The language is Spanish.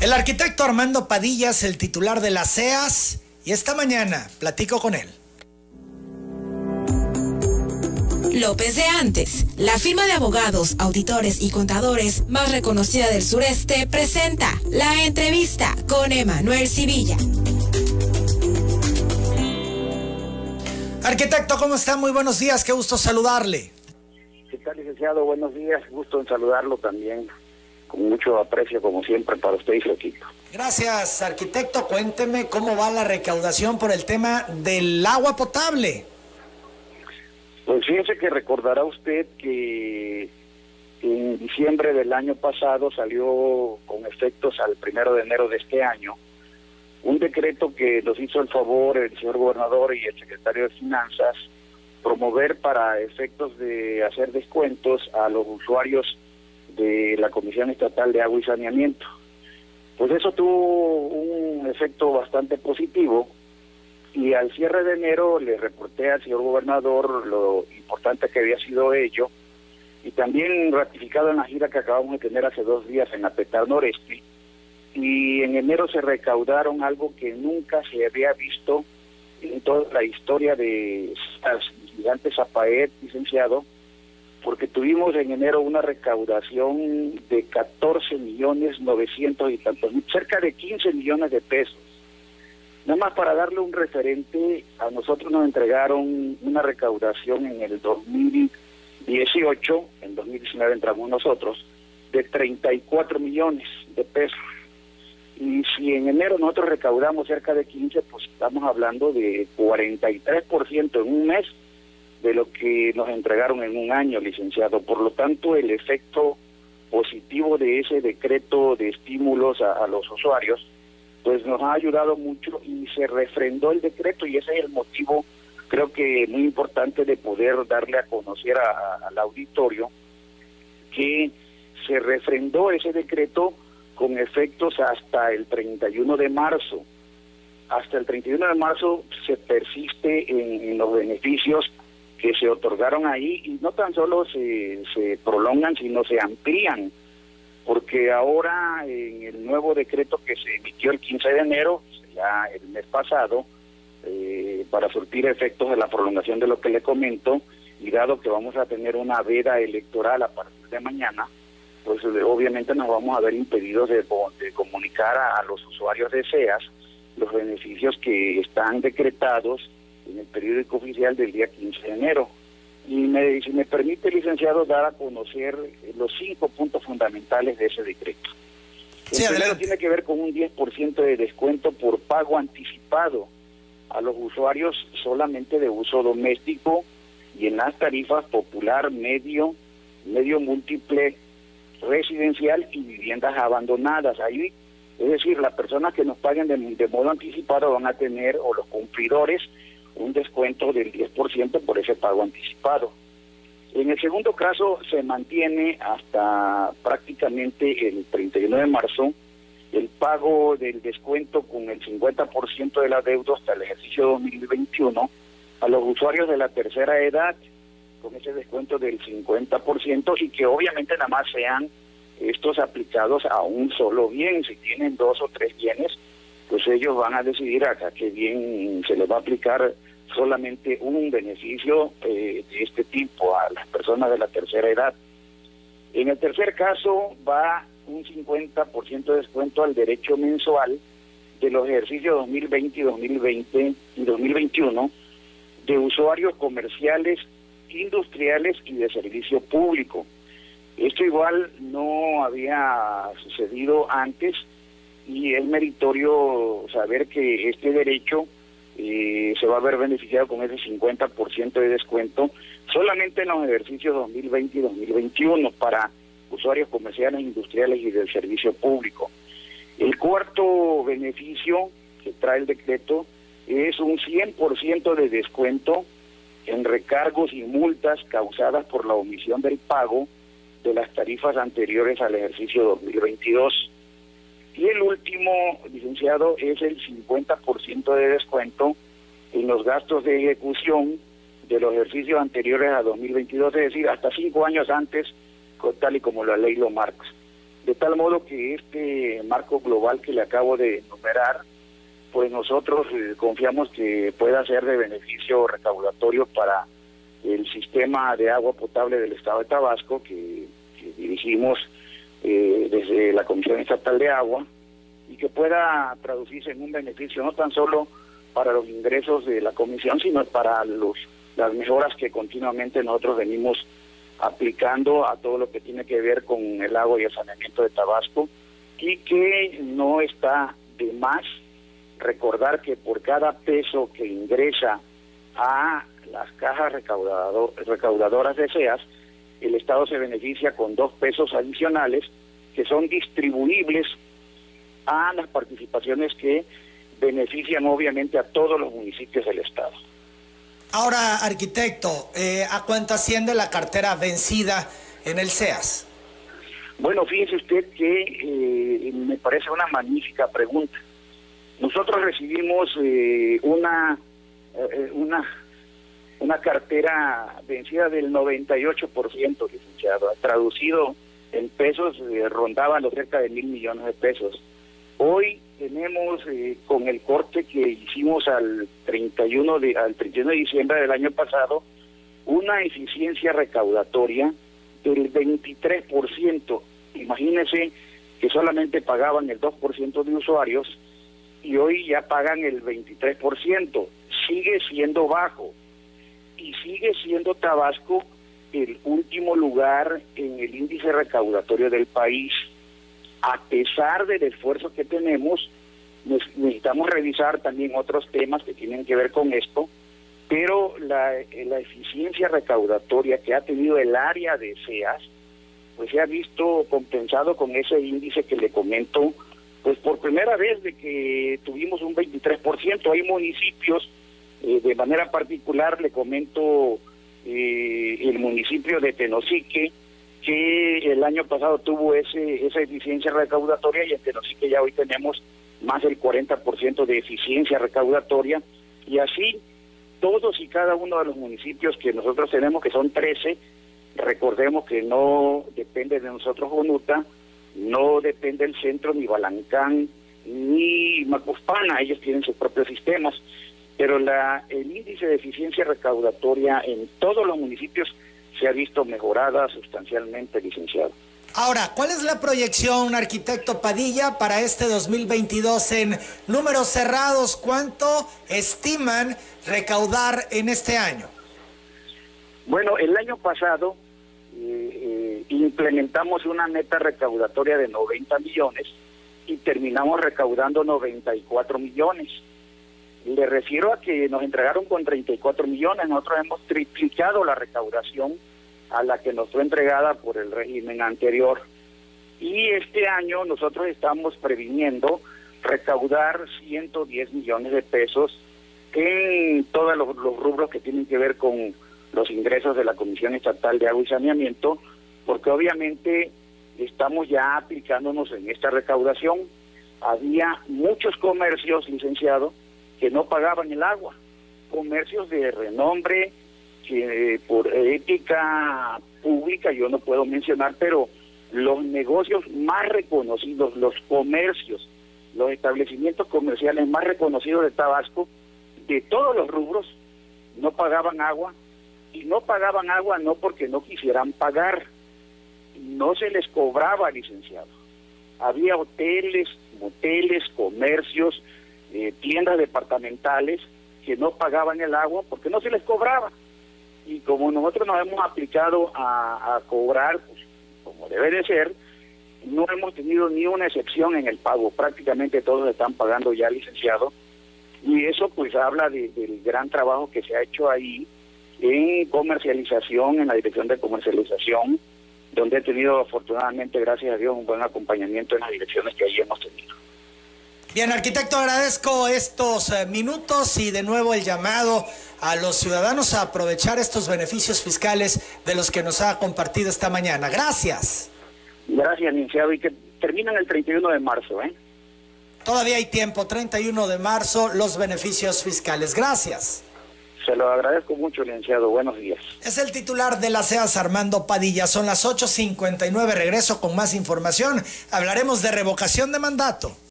El arquitecto Armando Padilla es el titular de las CEAS y esta mañana platico con él. López de Antes, la firma de abogados, auditores y contadores más reconocida del sureste, presenta la entrevista con Emanuel Civilla. Arquitecto, ¿cómo está? Muy buenos días, qué gusto saludarle. ¿Qué tal, licenciado? Buenos días, gusto en saludarlo también con mucho aprecio, como siempre, para usted y su equipo. Gracias, arquitecto. Cuénteme cómo va la recaudación por el tema del agua potable. Pues fíjese que recordará usted que en diciembre del año pasado salió con efectos al primero de enero de este año un decreto que nos hizo el favor el señor gobernador y el secretario de Finanzas promover para efectos de hacer descuentos a los usuarios de la Comisión Estatal de Agua y Saneamiento. Pues eso tuvo un efecto bastante positivo y al cierre de enero le reporté al señor gobernador lo importante que había sido ello y también ratificado en la gira que acabamos de tener hace dos días en Apetar Noreste y en enero se recaudaron algo que nunca se había visto en toda la historia de las gigantes Zapaet, licenciado, porque tuvimos en enero una recaudación de 14 millones 900 y tantos, cerca de 15 millones de pesos. Nada más para darle un referente, a nosotros nos entregaron una recaudación en el 2018, en 2019 entramos nosotros, de 34 millones de pesos. Y si en enero nosotros recaudamos cerca de 15, pues estamos hablando de 43% en un mes de lo que nos entregaron en un año, licenciado. Por lo tanto, el efecto positivo de ese decreto de estímulos a, los usuarios, pues nos ha ayudado mucho y se refrendó el decreto y ese es el motivo, creo que muy importante de poder darle a conocer al auditorio que se refrendó ese decreto con efectos hasta el 31 de marzo. Hasta el 31 de marzo se persiste en los beneficios que se otorgaron ahí y no tan solo se, se prolongan, sino se amplían, porque ahora en el nuevo decreto que se emitió el 15 de enero, ya el mes pasado, eh, para surtir efectos de la prolongación de lo que le comento, y dado que vamos a tener una veda electoral a partir de mañana, pues eh, obviamente nos vamos a ver impedidos de, de comunicar a los usuarios de SEAS los beneficios que están decretados en el periódico oficial del día 15 de enero. Y me, si me permite, licenciado, dar a conocer los cinco puntos fundamentales de ese decreto. El primero tiene que ver con un 10% de descuento por pago anticipado a los usuarios solamente de uso doméstico y en las tarifas popular, medio, medio múltiple, residencial y viviendas abandonadas. Ahí, es decir, las personas que nos paguen de, de modo anticipado van a tener, o los cumplidores, un descuento del 10% por ese pago anticipado. En el segundo caso se mantiene hasta prácticamente el 31 de marzo el pago del descuento con el 50% de la deuda hasta el ejercicio 2021 a los usuarios de la tercera edad con ese descuento del 50% y que obviamente nada más sean estos aplicados a un solo bien. Si tienen dos o tres bienes, pues ellos van a decidir acá qué bien se les va a aplicar solamente un beneficio eh, de este tipo a las personas de la tercera edad. En el tercer caso va un 50% de descuento al derecho mensual de los ejercicios 2020 y 2020 y 2021 de usuarios comerciales, industriales y de servicio público. Esto igual no había sucedido antes y es meritorio saber que este derecho eh, se va a ver beneficiado con ese 50% de descuento solamente en los ejercicios 2020 y 2021 para usuarios comerciales, industriales y del servicio público. El cuarto beneficio que trae el decreto es un 100% de descuento en recargos y multas causadas por la omisión del pago de las tarifas anteriores al ejercicio 2022. Y el último, licenciado, es el 50% de descuento en los gastos de ejecución de los ejercicios anteriores a 2022, es decir, hasta cinco años antes, tal y como la ley lo marca. de tal modo que este marco global que le acabo de enumerar, pues nosotros eh, confiamos que pueda ser de beneficio recaudatorio para el sistema de agua potable del Estado de Tabasco, que, dirigimos eh, desde la Comisión Estatal de Agua, y que pueda traducirse en un beneficio no tan solo para los ingresos de la Comisión, sino para los las mejoras que continuamente nosotros venimos aplicando a todo lo que tiene que ver con el agua y el saneamiento de Tabasco, y que no está de más recordar que por cada peso que ingresa a las cajas recaudadoras de SEAS, el Estado se beneficia con dos pesos adicionales que son distribuibles a las participaciones que benefician obviamente a todos los municipios del Estado. Ahora, arquitecto, eh, ¿a cuánto asciende la cartera vencida en el SEAS? Bueno, fíjese usted que eh, me parece una magnífica pregunta. Nosotros recibimos eh, una, una una cartera vencida del 98%, licenciado. Traducido en pesos, eh, rondaban los cerca de mil millones de pesos. Hoy tenemos, eh, con el corte que hicimos al 31, de, al 31 de diciembre del año pasado, una eficiencia recaudatoria del 23%. Imagínense que solamente pagaban el 2% de usuarios y hoy ya pagan el 23%. Sigue siendo bajo sigue siendo Tabasco el último lugar en el índice recaudatorio del país. A pesar del esfuerzo que tenemos, necesitamos revisar también otros temas que tienen que ver con esto, pero la, la eficiencia recaudatoria que ha tenido el área de SEAS, pues se ha visto compensado con ese índice que le comento, pues por primera vez de que tuvimos un 23%, hay municipios eh, de manera particular le comento eh, el municipio de Tenosique, que el año pasado tuvo ese, esa eficiencia recaudatoria y en Tenosique ya hoy tenemos más del 40% de eficiencia recaudatoria. Y así todos y cada uno de los municipios que nosotros tenemos, que son 13, recordemos que no depende de nosotros Bonuta, no depende del centro, ni Balancán, ni Macuspana, ellos tienen sus propios sistemas pero la, el índice de eficiencia recaudatoria en todos los municipios se ha visto mejorada sustancialmente, licenciado. Ahora, ¿cuál es la proyección, arquitecto Padilla, para este 2022 en números cerrados? ¿Cuánto estiman recaudar en este año? Bueno, el año pasado eh, eh, implementamos una meta recaudatoria de 90 millones y terminamos recaudando 94 millones. Le refiero a que nos entregaron con 34 millones, nosotros hemos triplicado la recaudación a la que nos fue entregada por el régimen anterior. Y este año nosotros estamos previniendo recaudar 110 millones de pesos en todos los, rubros que tienen que ver con los ingresos de la Comisión Estatal de Agua y Saneamiento, porque obviamente estamos ya aplicándonos en esta recaudación. Había muchos comercios, licenciados, que no pagaban el agua. Comercios de renombre, que por ética pública yo no puedo mencionar, pero los negocios más reconocidos, los comercios, los establecimientos comerciales más reconocidos de Tabasco, de todos los rubros, no pagaban agua y no pagaban agua no porque no quisieran pagar, no se les cobraba, licenciado. Había hoteles, moteles, comercios, eh, tiendas departamentales que no pagaban el agua porque no se les cobraba. Y como nosotros nos hemos aplicado a, cobrar, pues, como debe de ser, no hemos tenido ni una excepción en el pago. Prácticamente todos están pagando ya licenciado. Y eso pues habla del gran trabajo que se ha hecho ahí en comercialización, en la dirección de comercialización, donde he tenido afortunadamente, gracias a Dios, un buen acompañamiento en las direcciones que allí hemos tenido. Bien, arquitecto, agradezco estos eh, minutos y de nuevo el llamado a los ciudadanos a aprovechar estos beneficios fiscales de los que nos ha compartido esta mañana. Gracias. Gracias, licenciado, y que terminan el 31 de marzo, ¿eh? Todavía hay tiempo, 31 de marzo, los beneficios fiscales. Gracias. Se lo agradezco mucho, licenciado. Buenos días. Es el titular de la CEAS, Armando Padilla. Son las 8.59. Regreso con más información. Hablaremos de revocación de mandato.